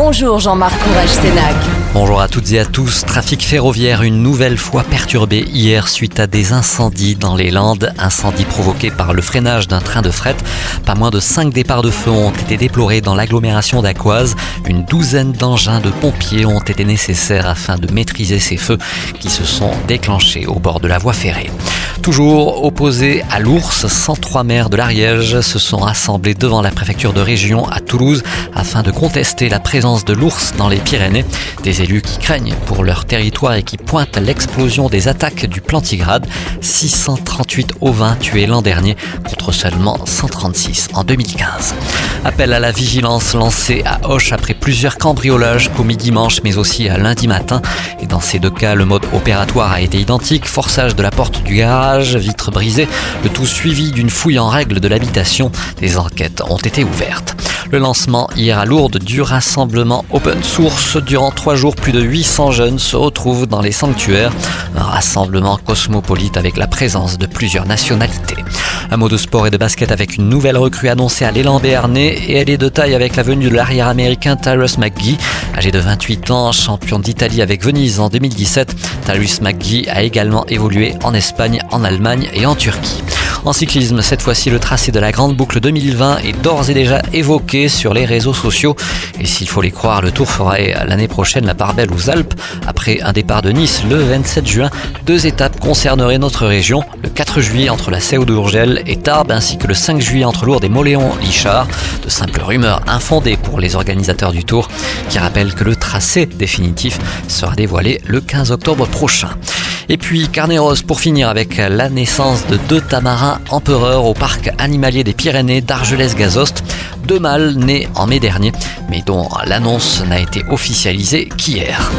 Bonjour Jean-Marc Courage Sénac. Bonjour à toutes et à tous. Trafic ferroviaire une nouvelle fois perturbé hier suite à des incendies dans les Landes. Incendies provoqués par le freinage d'un train de fret. Pas moins de 5 départs de feu ont été déplorés dans l'agglomération d'Aquoise. Une douzaine d'engins de pompiers ont été nécessaires afin de maîtriser ces feux qui se sont déclenchés au bord de la voie ferrée. Toujours opposés à l'ours, 103 maires de l'Ariège se sont rassemblés devant la préfecture de région à Toulouse afin de contester la présence de l'ours dans les Pyrénées. Des élus qui craignent pour leur territoire et qui pointent l'explosion des attaques du Plantigrade. 638 ovins tués l'an dernier contre seulement 136 en 2015. Appel à la vigilance lancé à Hoche après plusieurs cambriolages commis dimanche mais aussi à lundi matin. Et dans ces deux cas, le mode opératoire a été identique. Forçage de la porte du garage, vitres brisées, le tout suivi d'une fouille en règle de l'habitation. Des enquêtes ont été ouvertes. Le lancement hier à Lourdes du rassemblement open source. Durant trois jours, plus de 800 jeunes se retrouvent dans les sanctuaires. Un rassemblement cosmopolite avec la présence de plusieurs nationalités. Un mot de sport et de basket avec une nouvelle recrue annoncée à l'élan Béarnais et elle est de taille avec la venue de l'arrière américain Tyrus McGee. Âgé de 28 ans, champion d'Italie avec Venise en 2017, Tyrus McGee a également évolué en Espagne, en Allemagne et en Turquie. En cyclisme, cette fois-ci, le tracé de la Grande Boucle 2020 est d'ores et déjà évoqué sur les réseaux sociaux. Et s'il faut les croire, le Tour fera l'année prochaine la part belle aux Alpes. Après un départ de Nice le 27 juin, deux étapes concerneraient notre région. Le 4 juillet entre la Seu d'Urgel et Tarbes, ainsi que le 5 juillet entre Lourdes et Moléon-Lichard. De simples rumeurs infondées pour les organisateurs du Tour, qui rappellent que le tracé définitif sera dévoilé le 15 octobre prochain. Et puis Carnet Rose pour finir avec la naissance de deux tamarins empereurs au parc animalier des Pyrénées d'Argelès-Gazost. Deux mâles nés en mai dernier, mais dont l'annonce n'a été officialisée qu'hier.